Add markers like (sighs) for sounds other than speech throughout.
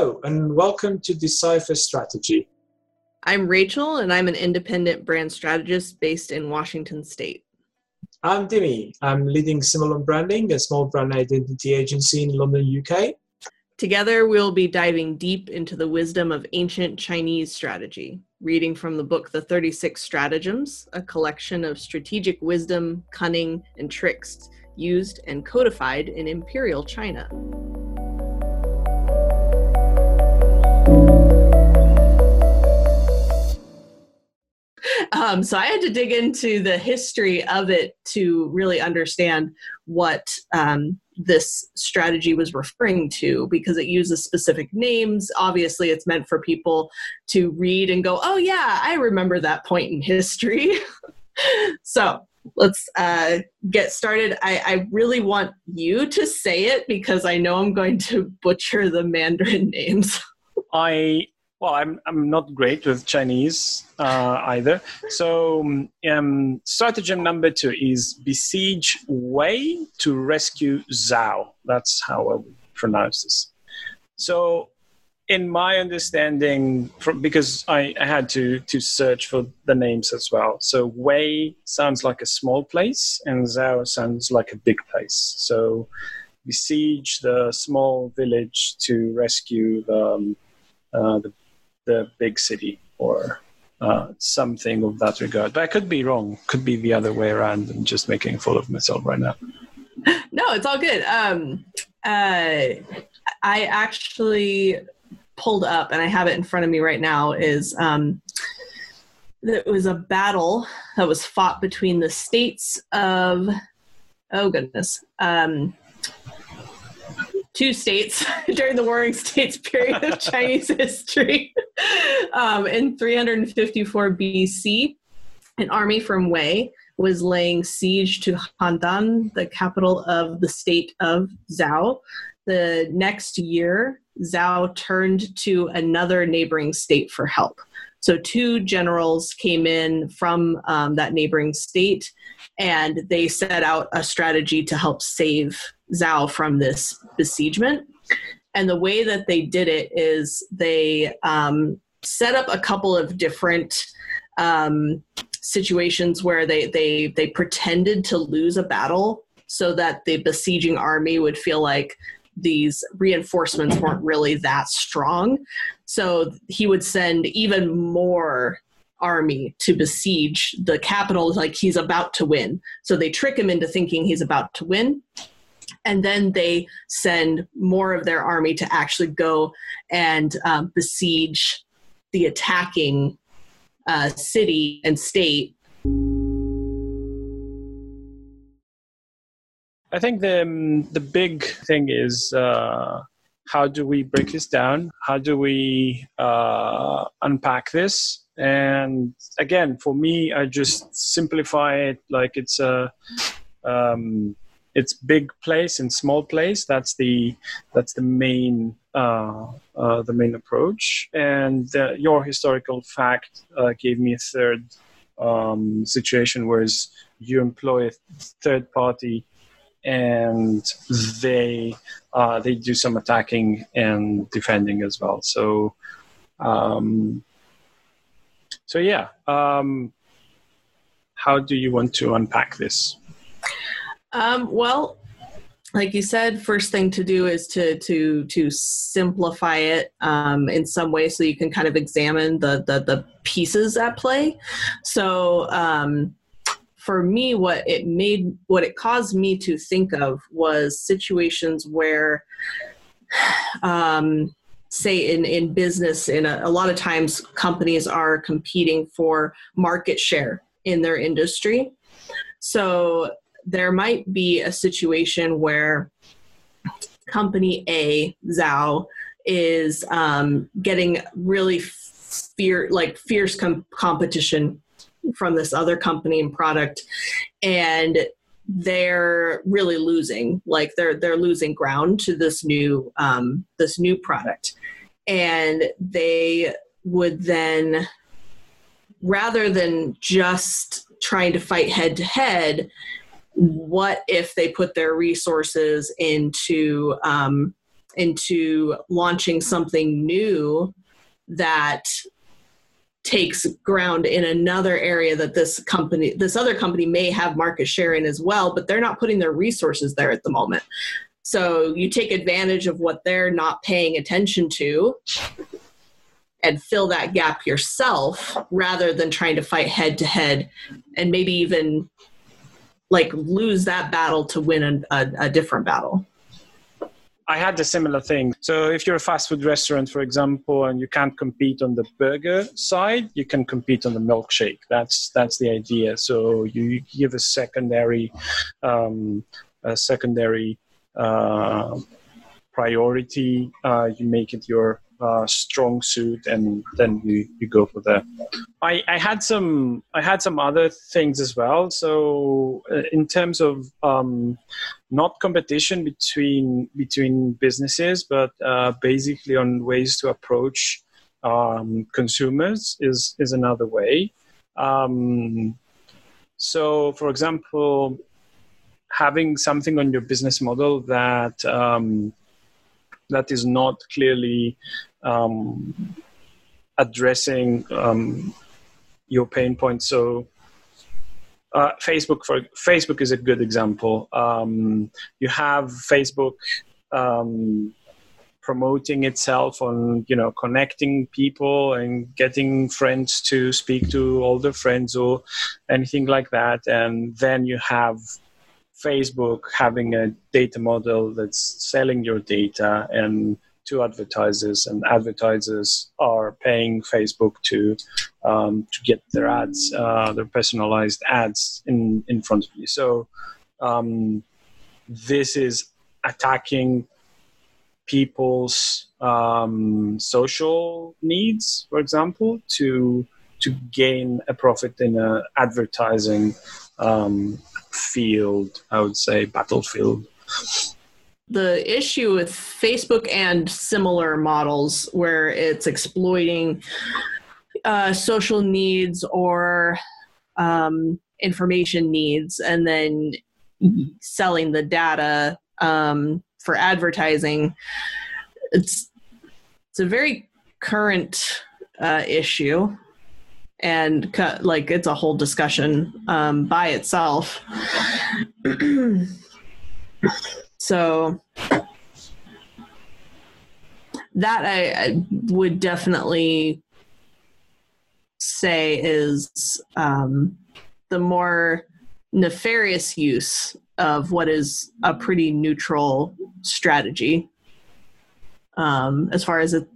Hello, and welcome to Decipher Strategy. I'm Rachel, and I'm an independent brand strategist based in Washington State. I'm Dimi. I'm leading Simulon Branding, a small brand identity agency in London, UK. Together, we'll be diving deep into the wisdom of ancient Chinese strategy, reading from the book The 36 Stratagems, a collection of strategic wisdom, cunning, and tricks used and codified in imperial China. Um, so I had to dig into the history of it to really understand what um, this strategy was referring to because it uses specific names. Obviously, it's meant for people to read and go, oh, yeah, I remember that point in history. (laughs) so let's uh, get started. I, I, really want you to say it because I know I'm going to butcher the Mandarin (laughs) names. I well, I'm I'm not great with Chinese uh, either. So um, stratagem number two is besiege Wei to rescue Zhao. That's how I would pronounce this. So, in my understanding, from, because I, I had to to search for the names as well. So Wei sounds like a small place, and Zhao sounds like a big place. So besiege the small village to rescue the um, uh, the the big city or uh, something of that regard. But I could be wrong. Could be the other way around. I'm just making a fool of myself right now. (laughs) No, it's all good. Um, uh, I actually pulled up, and I have it in front of me right now. Is um, it was a battle that was fought between the states of oh goodness um, two states (laughs) during the Warring States period of Chinese (laughs) history. Um, in 354 BC, an army from Wei was laying siege to Handan, the capital of the state of Zhao. The next year, Zhao turned to another neighboring state for help. So, two generals came in from um, that neighboring state and they set out a strategy to help save Zhao from this besiegement. And the way that they did it is they um, set up a couple of different um, situations where they, they they pretended to lose a battle so that the besieging army would feel like these reinforcements weren't really that strong. So he would send even more army to besiege the capital like he's about to win. So they trick him into thinking he's about to win. And then they send more of their army to actually go and um, besiege the attacking uh, city and state. I think the um, the big thing is uh, how do we break this down? How do we uh, unpack this? And again, for me, I just simplify it like it's a um, it's big place and small place. That's the that's the main uh, uh, the main approach. And your historical fact uh, gave me a third um, situation, whereas you employ a third party and they uh, they do some attacking and defending as well. So um, so yeah, um, how do you want to unpack this? Um, well, like you said, first thing to do is to to to simplify it um, in some way, so you can kind of examine the the, the pieces at play. So um, for me, what it made, what it caused me to think of was situations where, (sighs) um, say in in business, in a, a lot of times companies are competing for market share in their industry. So there might be a situation where company A, Zhao, is um, getting really fear like fierce com- competition from this other company and product, and they're really losing like they're they're losing ground to this new um, this new product, and they would then rather than just trying to fight head to head what if they put their resources into um, into launching something new that takes ground in another area that this company this other company may have market share in as well but they're not putting their resources there at the moment. So you take advantage of what they're not paying attention to and fill that gap yourself rather than trying to fight head to head and maybe even like lose that battle to win a, a, a different battle I had a similar thing. So if you're a fast food restaurant, for example, and you can't compete on the burger side, you can compete on the milkshake. That's that's the idea. So you give a secondary, um, a secondary uh, priority. Uh, you make it your uh, strong suit, and then you, you go for that. I, I had some I had some other things as well. So uh, in terms of um, not competition between between businesses, but uh, basically on ways to approach um, consumers is is another way. Um, so, for example, having something on your business model that um, that is not clearly um, addressing um, your pain points. So, uh, Facebook for Facebook is a good example. Um, you have Facebook um, promoting itself on you know connecting people and getting friends to speak to older friends or anything like that, and then you have Facebook having a data model that's selling your data and to advertisers, and advertisers are paying Facebook to um, to get their ads, uh, their personalized ads in in front of you. So um, this is attacking people's um, social needs, for example, to to gain a profit in a advertising um, field, I would say, battlefield. The issue with Facebook and similar models where it's exploiting uh, social needs or um, information needs and then selling the data um, for advertising, it's, it's a very current uh, issue and cut, like it's a whole discussion um, by itself. (clears throat) so that I, I, would definitely say is um, the more nefarious use of what is a pretty neutral strategy. Um, as far as it,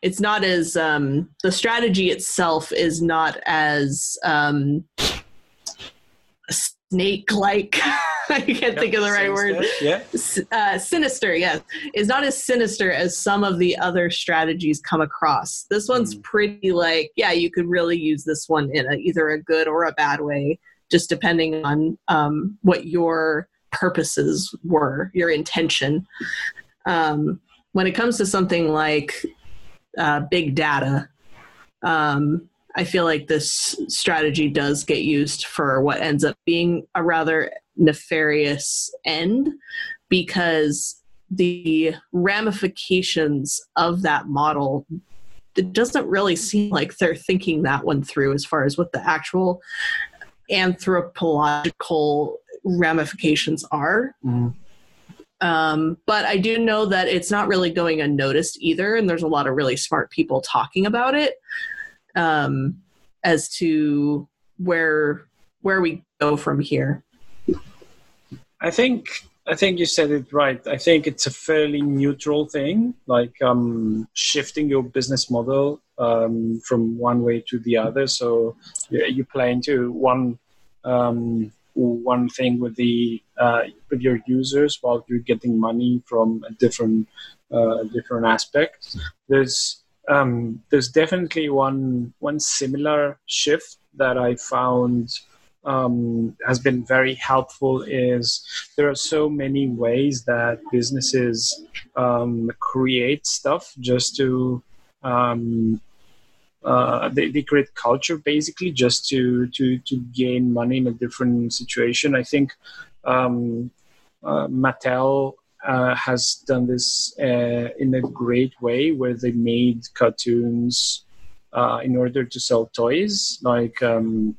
it's not as um, the strategy itself is not as um, snake like (laughs) (laughs) i can't think of the right word. Yeah. Uh, sinister yes. Is not as sinister as some of the other strategies come across. This one's mm. pretty like yeah you could really use this one in a, either a good or a bad way just depending on um, what your purposes were your intention. Um, when it comes to something like uh, big data, um, I feel like this strategy does get used for what ends up being a rather nefarious end because the ramifications of that model it doesn't really seem like they're thinking that one through as far as what the actual anthropological ramifications are. Mm. Um, but I do know that it's not really going unnoticed either, and there's a lot of really smart people talking about it um, as to where where we go from here. I think I think you said it right. I think it's a fairly neutral thing, like um, shifting your business model um, from one way to the other. So you play into one um, one thing with the uh, with your users while you're getting money from a different uh, different aspect. There's um, there's definitely one one similar shift that I found um, has been very helpful is there are so many ways that businesses um, create stuff just to um, uh, they, they create culture basically just to to to gain money in a different situation. I think um, uh, Mattel uh, has done this uh, in a great way, where they made cartoons uh, in order to sell toys, like um,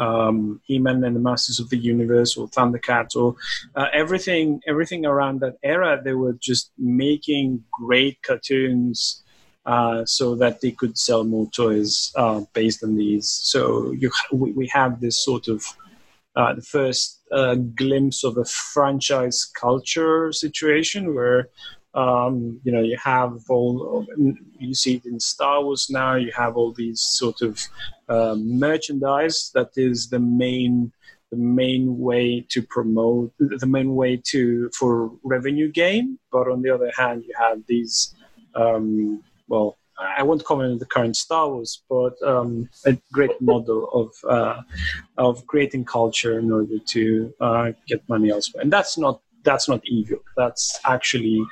um, He-Man and the Masters of the Universe, or Thundercats, or uh, everything. Everything around that era, they were just making great cartoons. Uh, so that they could sell more toys uh, based on these. So you, we, we have this sort of uh, the first uh, glimpse of a franchise culture situation where um, you know you have all you see it in Star Wars now. You have all these sort of uh, merchandise that is the main the main way to promote the main way to for revenue gain. But on the other hand, you have these um, well I won't comment on the current Star Wars, but um, a great model of uh, of creating culture in order to uh, get money elsewhere, and that's not that's not evil. That's actually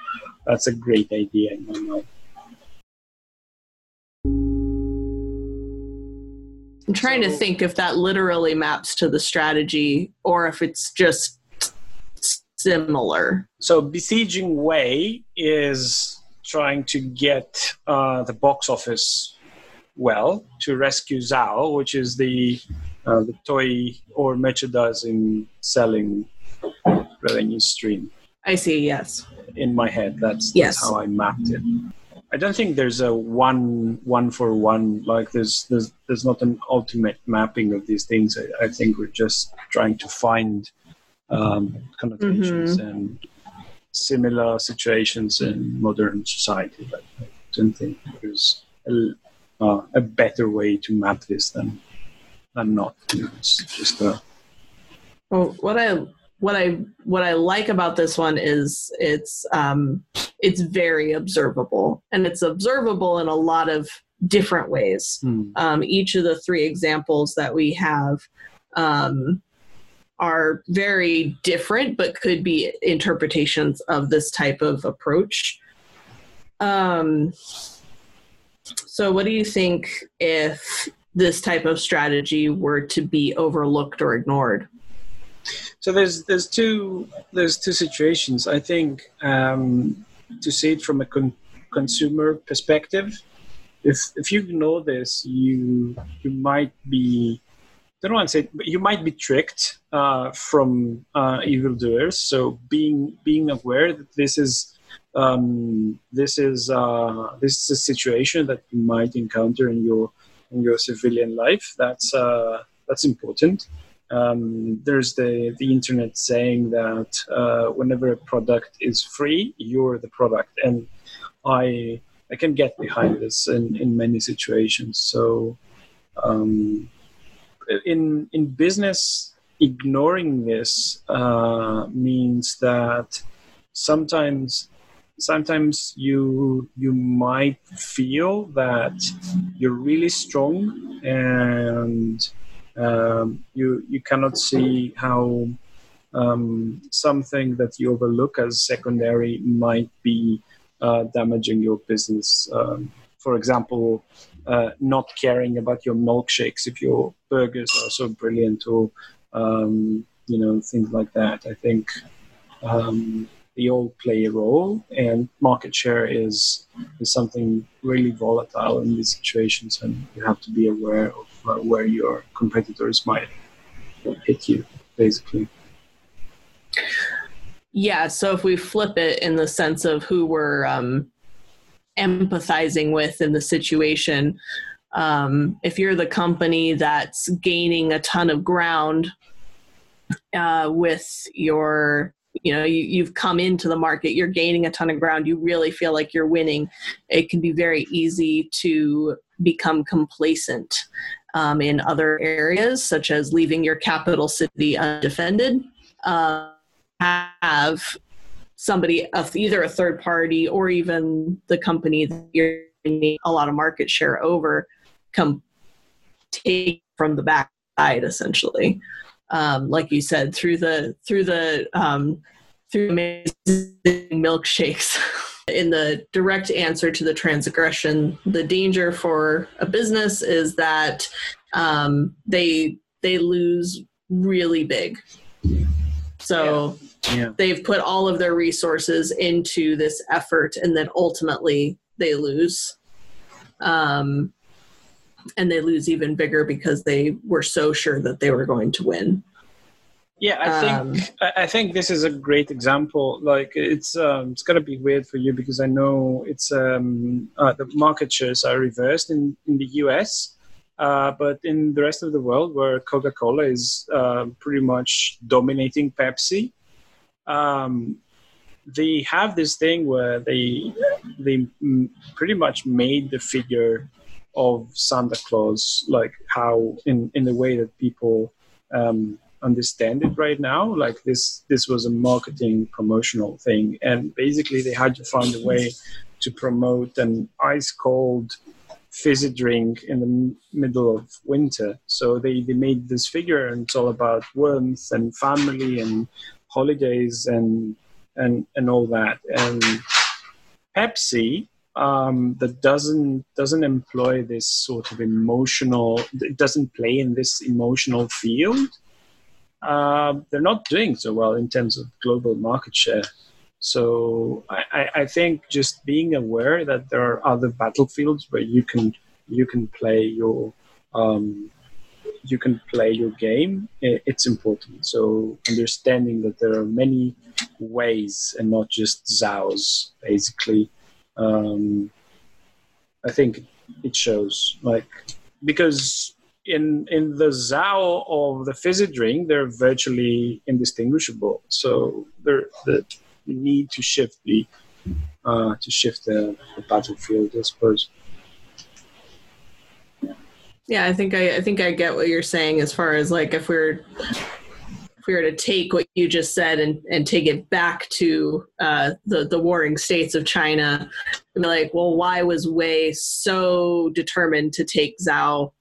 that's a great idea in my mind. I'm trying so, to think if that literally maps to the strategy or if it's just similar. So besieging Wei is trying to get uh, the box office well to rescue Zhao, which is the uh, the toy or merchandising selling revenue stream. I see. Yes. In my head, that's, yes. that's how I mapped it. I don't think there's a one one for one. Like there's there's there's not an ultimate mapping of these things. I, I think we're just trying to find um, connotations mm-hmm. and similar situations in modern society. But I don't think there's a, uh, a better way to map this than than not. It's just a. Well, what I what I what I like about this one is it's um, it's very observable, and it's observable in a lot of different ways. Hmm. Um, each of the three examples that we have um, are very different, but could be interpretations of this type of approach. Um, so, what do you think if this type of strategy were to be overlooked or ignored? So there's there's two there's two situations. I think um, to see it from a con- consumer perspective, if if you know this, you you might be don't want to say, you might be tricked uh, from uh, evildoers. So being being aware that this is um, this is uh, this is a situation that you might encounter in your in your civilian life. That's uh, that's important. Um, there's the the internet saying that uh, whenever a product is free, you're the product, and I I can get behind this in in many situations. So. Um, in in business, ignoring this uh, means that sometimes sometimes you you might feel that you're really strong and um, you you cannot see how um, something that you overlook as secondary might be uh, damaging your business. Um, for example, uh, not caring about your milkshakes if your burgers are so brilliant or um, you know things like that. I think um, they all play a role, and market share is is something really volatile in these situations, and you have to be aware of uh, where your competitors might hit you, basically. Yeah. So if we flip it in the sense of who we're um, empathizing with in the situation. Um, if you're the company that's gaining a ton of ground uh, with your you know you, you've come into the market you're gaining a ton of ground you really feel like you're winning it can be very easy to become complacent um, in other areas such as leaving your capital city undefended uh, have somebody, either a third party or even the company that you're a lot of market share over, come take from the back side essentially. Um, like you said, through the through the um, through amazing milkshakes. (laughs) In the direct answer to the transgression, the danger for a business is that um, they they lose really big So Yeah. they've put all of their resources into this effort, and then ultimately they lose. Um, and they lose even bigger because they were so sure that they were going to win. Yeah, I think (laughs) I I think this is a great example. Like it's um, it's gonna be weird for you because I know it's um, uh, the market shares are reversed in in the US, uh, but in the rest of the world, where Coca Cola is uh, pretty much dominating Pepsi, um, they have this thing where they they pretty much made the figure of Santa Claus like how in in the way that people. Um, understand it right now like this this was a marketing promotional thing. And basically they had to find a way to promote an ice cold fizzy drink in the m- middle of winter. So they they made this figure and it's all about warmth and family and holidays and and and all that. And pepsi um, that doesn't doesn't employ this sort of emotional it doesn't play in this emotional field uh, they're not doing so well in terms of global market share. So I, I, think just being aware that there are other battlefields where you can you can play your um, you can play your game. It's important. So understanding that there are many ways and not just Zhao's, basically. Um, I think it shows like because in in the Zhao of the fizzy drink, they're virtually indistinguishable. So they're the need to shift the uh, to shift the, the battlefield, I suppose. Yeah, I think I, I think I get what you're saying as far as like if we're if we were to take what you just said and, and take it back to uh, the the warring states of China, and be like, well, why was Wei so determined to take Zhao?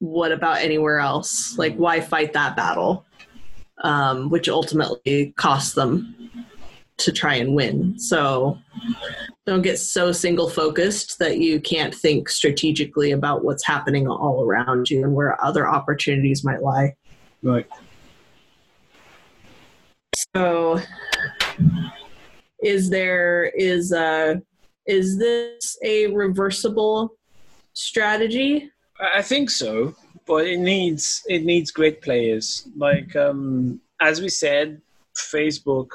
What about anywhere else? Like, why fight that battle? Um, which ultimately costs them to try and win. So don't get so single focused that you can't think strategically about what's happening all around you and where other opportunities might lie. Right. So is there is uh is this a reversible strategy? I think so, but it needs it needs great players. Like um, as we said, Facebook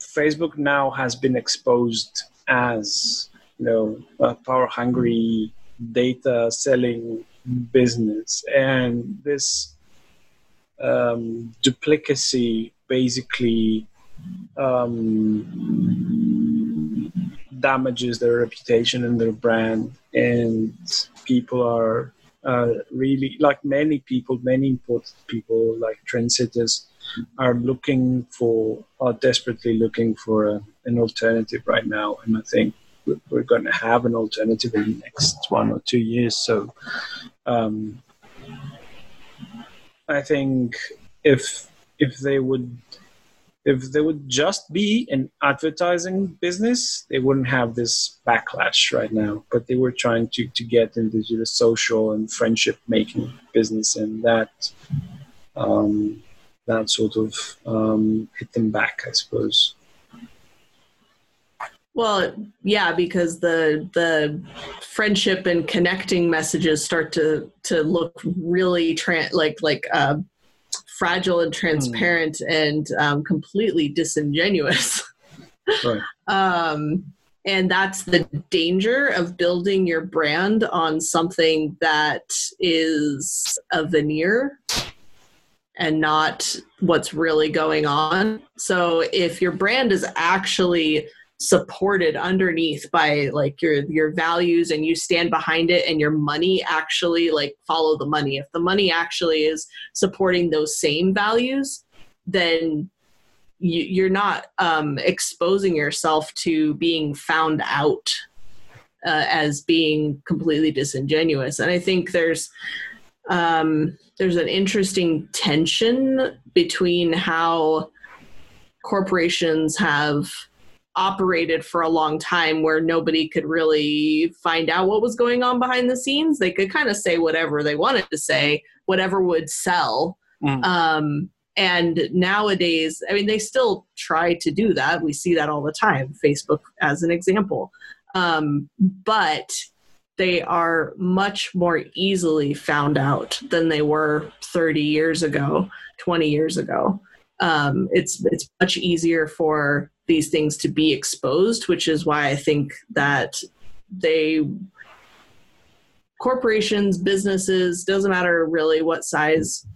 Facebook now has been exposed as you know a power hungry data selling business, and this um, duplicacy basically um, damages their reputation and their brand, and people are uh, really like many people, many important people like trendsetters are looking for, are desperately looking for a, an alternative right now, and I think we're, going to have an alternative in the next one or two years. So, um, I think if if they would if they would just be an advertising business, they wouldn't have this backlash right now. But they were trying to, to get into the social and friendship making business, and that um, that sort of um, hit them back, I suppose. Well, yeah, because the the friendship and connecting messages start to to look really tra- like like uh, fragile and transparent and um, completely disingenuous. (laughs) Right. um, and that's the danger of building your brand on something that is a veneer and not what's really going on. So if your brand is actually supported underneath by like your your values and you stand behind it and your money actually like follow the money. If the money actually is supporting those same values then you, you're not um, exposing yourself to being found out uh, as being completely disingenuous. And i think there's um, there's an interesting tension between how corporations have operated for a long time where nobody could really find out what was going on behind the scenes. They could kind of say whatever they wanted to say, whatever would sell. Mm. Um, and nowadays i mean they still try to do that we see that all the time facebook as an example um, but they are much more easily found out than they were 30 years ago 20 years ago um, it's it's much easier for these things to be exposed which is why i think that they corporations businesses doesn't matter really what size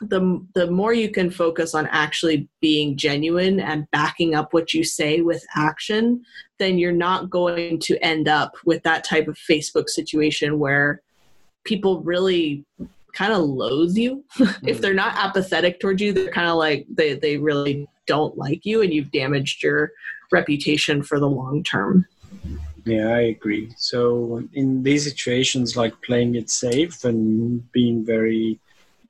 the the more you can focus on actually being genuine and backing up what you say with action then you're not going to end up with that type of facebook situation where people really kind of loathe you mm-hmm. (laughs) if they're not apathetic towards you they're kind of like they they really don't like you and you've damaged your reputation for the long term yeah i agree so in these situations like playing it safe and being very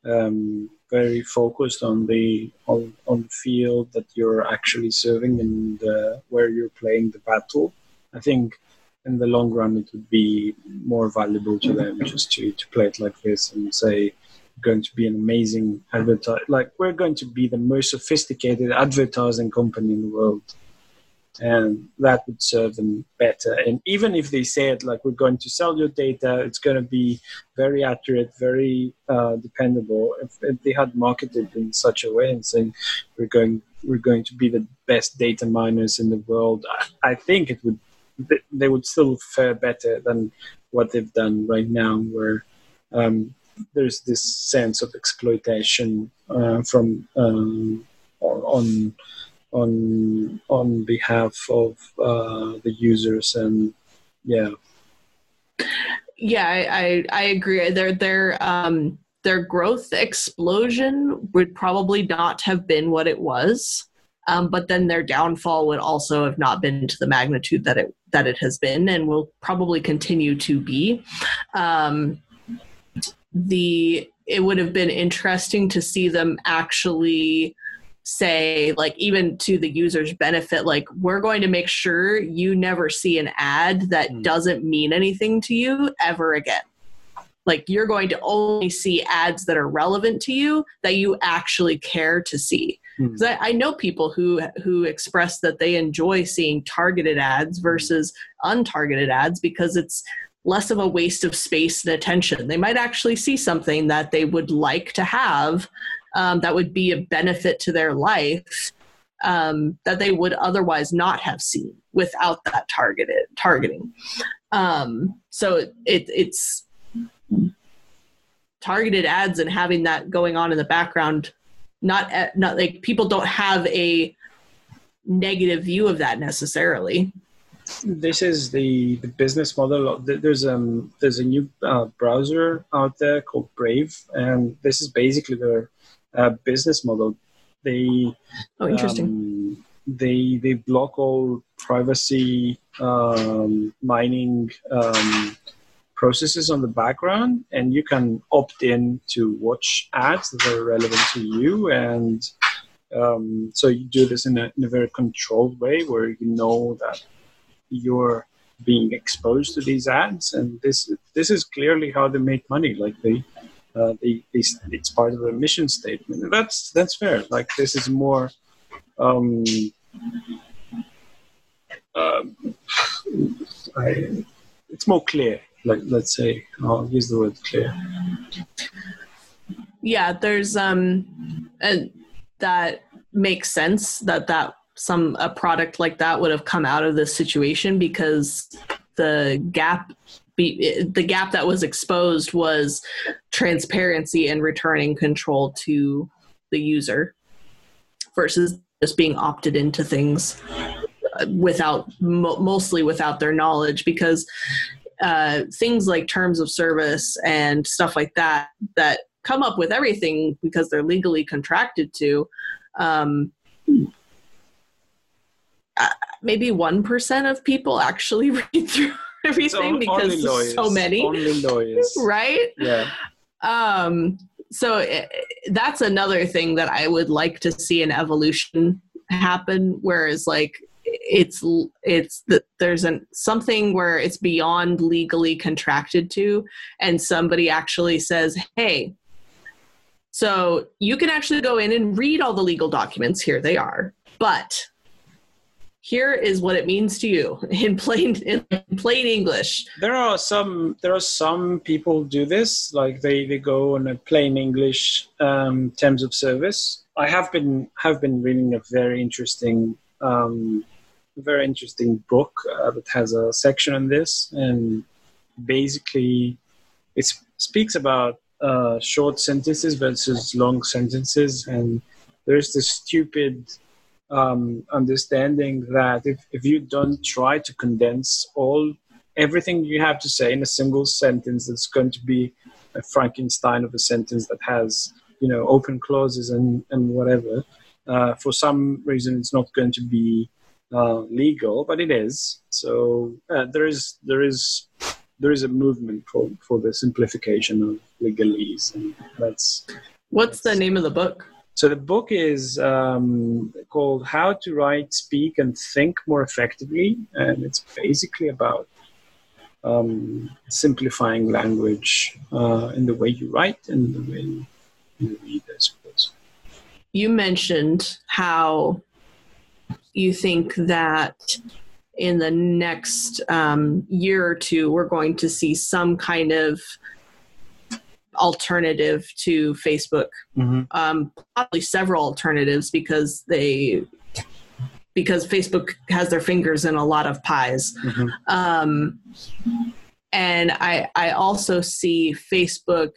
um, very focused on the on, on the field that you're actually serving and uh, where you're playing the battle. I think in the long run it would be more valuable to them just to, to play it like this and say going to be an amazing advertise like we're going to be the most sophisticated advertising company in the world and that would serve them better. And even if they said like we're going to sell your data, it's going to be very accurate, very uh, dependable. If, if, they had marketed in such a way and saying we're going we're going to be the best data miners in the world, I, I think it would they would still fare better than what they've done right now, where um, there's this sense of exploitation uh, from um, on on on behalf of uh, the users and yeah. Yeah I, I, I agree. Their their um their growth explosion would probably not have been what it was um, but then their downfall would also have not been to the magnitude that it that it has been and will probably continue to be. Um, the it would have been interesting to see them actually say like even to the user's benefit like we're going to make sure you never see an ad that mm. doesn't mean anything to you ever again like you're going to only see ads that are relevant to you that you actually care to see because mm. I, I, know people who who express that they enjoy seeing targeted ads hmm. versus untargeted ads because it's less of a waste of space and attention they might actually see something that they would like to have um, that would be a benefit to their life um, that they would otherwise not have seen without that targeted targeting. Um, so it, it, it's targeted ads and having that going on in the background. Not not like people don't have a negative view of that necessarily. This is the, the business model. There's um there's a new uh, browser out there called Brave, and this is basically their uh, business model. They oh interesting. Um, they they block all privacy um, mining um, processes on the background, and you can opt in to watch ads that are relevant to you and. Um, so you do this in a, in a very controlled way where you know that you're being exposed to these ads and this this is clearly how they make money like they uh, they, they, it's part of the mission statement. That's that's fair. Like this is more. Um, uh, I, it's more clear. Like let's say, I'll use the word clear. Yeah, there's um, and that makes sense that that some a product like that would have come out of this situation because the gap be, the gap that was exposed was transparency and returning control to the user versus just being opted into things without mostly without their knowledge because uh, things like terms of service and stuff like that that come up with everything because they're legally contracted to um, uh, maybe 1% of people actually (laughs) read through (laughs) everything because lawyers, so many. Only (laughs) lawyers. Right? Yeah. Um so it, eh, that's another thing that i would like to see an evolution happen whereas like it's it's that there's an something where it's beyond legally contracted to and somebody actually says hey So you can actually go in and read all the legal documents. Here they are. But here is what it means to you (laughs) in plain in plain English. There are some there are some people do this, like they, they go on a plain English um, terms of service. I have been have been reading a very interesting um, very interesting book uh, that has a section on this, and basically it speaks about uh, short sentences versus long sentences, and there's this stupid um, understanding that if, if you don't try to condense all everything you have to say in a single sentence, it's going to be a Frankenstein of a sentence that has you know open clauses and and whatever. Uh, for some reason, it's not going to be uh, legal, but it is. So uh, there is there is there is a movement for for the simplification of legalese, and that's. What's the name of the book? So the book is um, called "How to Write, Speak, and Think More Effectively," and it's basically about um, simplifying language uh, in the way you write and the way you read, I suppose. You mentioned how you think that in the next um, year or two, we're going to see some kind of alternative to Facebook. Mm-hmm. Um, probably several alternatives because they because Facebook has their fingers in a lot of pies. Mm-hmm. Um, and I I also see Facebook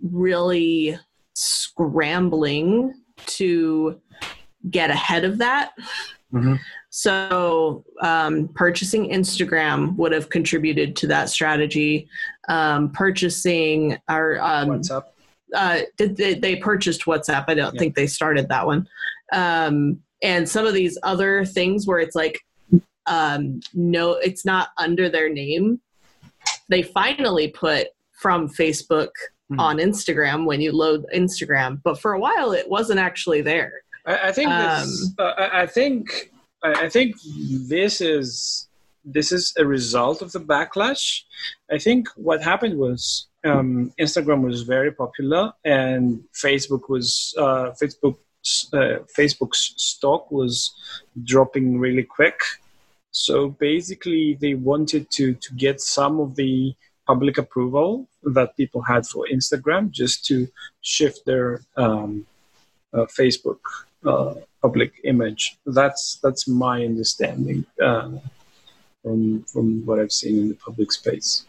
really scrambling to get ahead of that. Mm-hmm. So, um, purchasing Instagram would have contributed to that strategy. Um, purchasing our um, WhatsApp. Uh, did they, they, purchased WhatsApp? I don't yeah. think they started that one. Um, and some of these other things where it's like, um, no, it's not under their name. They finally put from Facebook mm-hmm. on Instagram when you load Instagram, but for a while it wasn't actually there. I, I think this, um, uh, I think I think this is this is a result of the backlash. I think what happened was um, Instagram was very popular and Facebook was uh, Facebook uh, Facebook's stock was dropping really quick. So basically, they wanted to to get some of the public approval that people had for Instagram just to shift their um, uh, Facebook public image. That's that's my understanding uh, from from what I've seen in the public space.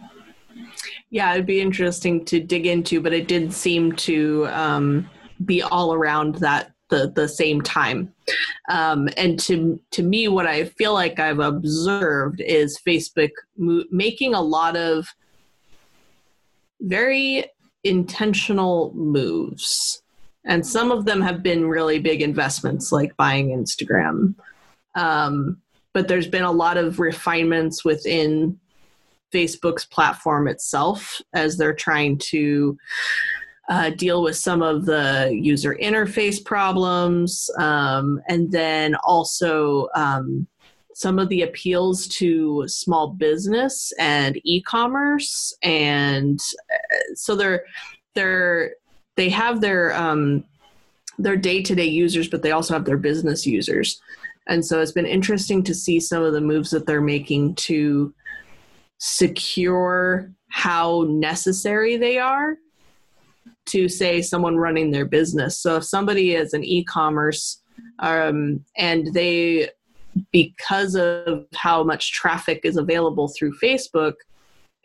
Yeah, it'd be interesting to dig into, but it did seem to um, be all around that the the same time. Um, and to to me, what I feel like I've observed is Facebook mo- making a lot of very intentional moves and some of them have been really big investments like buying instagram. Um, but there's been a lot of refinements within facebook's platform itself as they're trying to uh, deal with some of the user interface problems. Um, and then also um, some of the appeals to small business and e-commerce. And uh, so they're they're they have their um, their day to day users, but they also have their business users. And so it's been interesting to see some of the moves that they're making to secure how necessary they are to say someone running their business. So if somebody is an e-commerce um, and they because of how much traffic is available through Facebook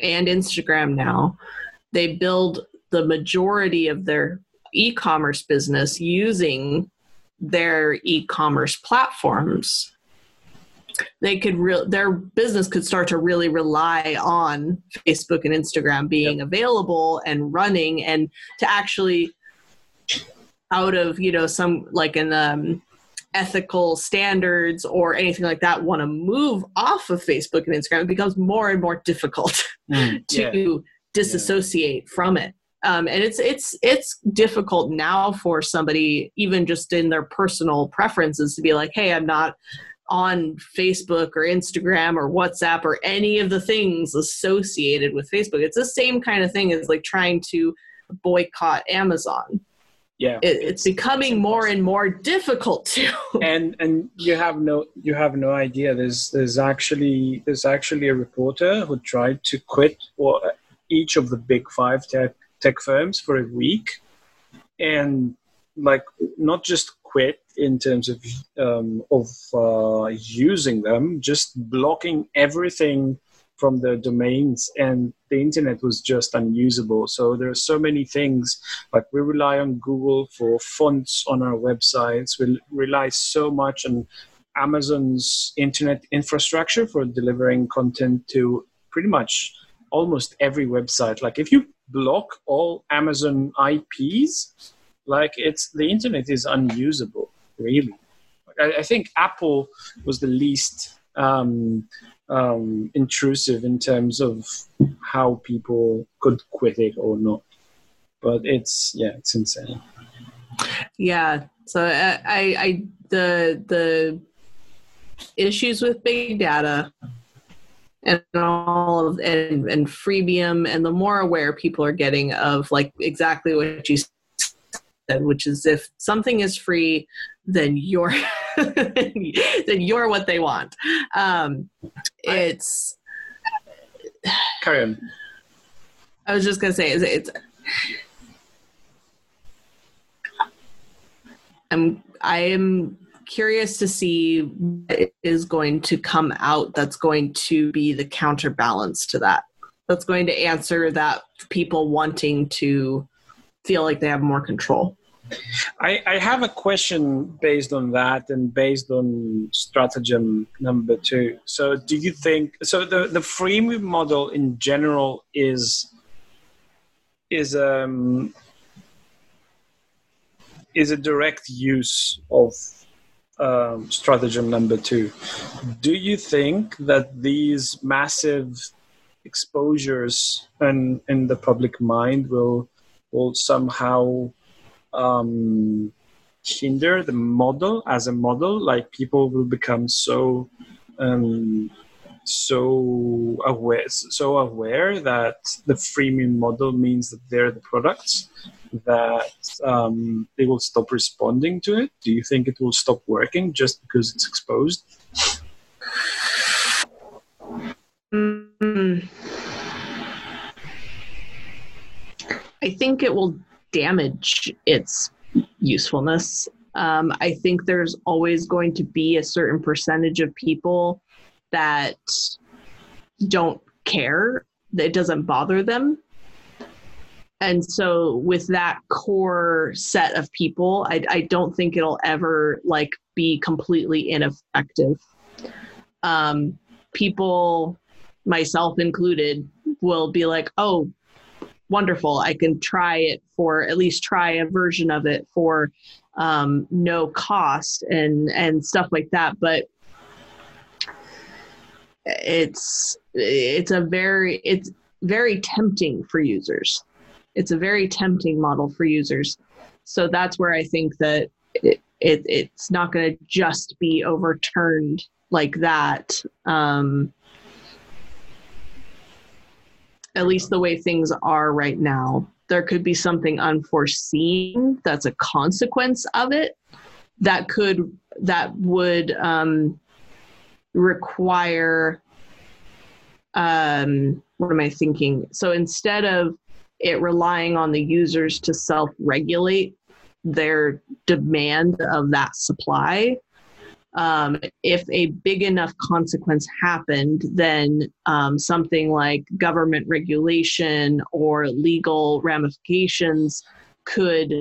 and Instagram now, they build the majority of their e-commerce business using their e-commerce platforms they could real their business could start to really rely on facebook and instagram being yep. available and running and to actually out of you know some like an um, ethical standards or anything like that want to move off of facebook and instagram it becomes more and more difficult (laughs) mm, to yeah. disassociate yeah. from it um, and it's it's it's difficult now for somebody even just in their personal preferences to be like hey i'm not on facebook or instagram or whatsapp or any of the things associated with facebook it's the same kind of thing as like trying to boycott Amazon. Yeah, It, it's becoming more and more difficult to. (laughs) and and you have no you have no idea. There's there's actually there's actually a reporter who tried to quit or each of the big five tech tech firms for a week, and like not just quit in terms of um, of uh, using them, just blocking everything from the domains and the internet was just unusable. So there are so many things like we rely on google for fonts on our websites. We rely so much on amazon's internet infrastructure for delivering content to pretty much almost every website. Like if you block all amazon ips like it's the internet is unusable really i, I think apple was the least um, um, intrusive in terms of how people could quit it or not. But it's yeah, it's insane. Yeah. So I, I, I the the issues with big data and all of and, and freemium and the more aware people are getting of like exactly what you said, which is if something is free, then you're (laughs) then you're what they want. Um, it's. Carry on. I was just gonna say it's. it's I'm I am curious to see what is going to come out that's going to be the counterbalance to that. That's going to answer that people wanting to feel like they have more control. I, I have a question based on that and based on stratagem number two. So, do you think so? The the freemium model in general is is um is a direct use of um, stratagem number two. Do you think that these massive exposures in in the public mind will will somehow um, hinder the model as a model. Like people will become so um, so aware so aware that the freemium model means that they're the products that um, they will stop responding to it. Do you think it will stop working just because it's exposed? Mm. I think it will damage its usefulness. Um, I think there's always going to be a certain percentage of people that don't care, that it doesn't bother them. And so, with that core set of people, I, I don't think it'll ever like be completely ineffective. Um, people, myself included, will be like, "Oh, wonderful. I can try it for at least try a version of it for um, no cost and and stuff like that. But it's it's a very it's very tempting for users. It's a very tempting model for users. So that's where I think that it, it it's not going to just be overturned like that. Um, at least the way things are right now. There could be something unforeseen that's a consequence of it that could that would um, require um, what am I thinking? So instead of it relying on the users to self-regulate their demand of that supply, um, if a big enough consequence happened, then um, something like government regulation or legal ramifications could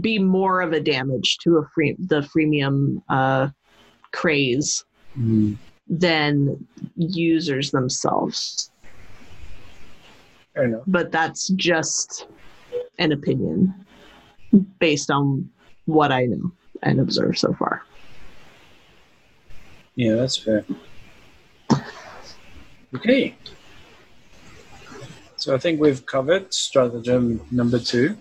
be more of a damage to a free the freemium uh, craze mm. than users themselves. But that's just an opinion based on what I know and observe so far. Yeah, that's fair. Okay. So I think we've covered stratagem number two.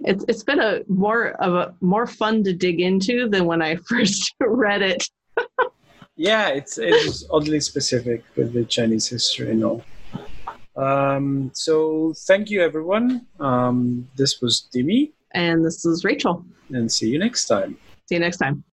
It's it's been a more of a more fun to dig into than when I (laughs) first read it. yeah, it's it's oddly specific with the Chinese history and all. Um, so thank you, everyone. Um, this was Dimi, And this is Rachel. and see you next time. See you next time.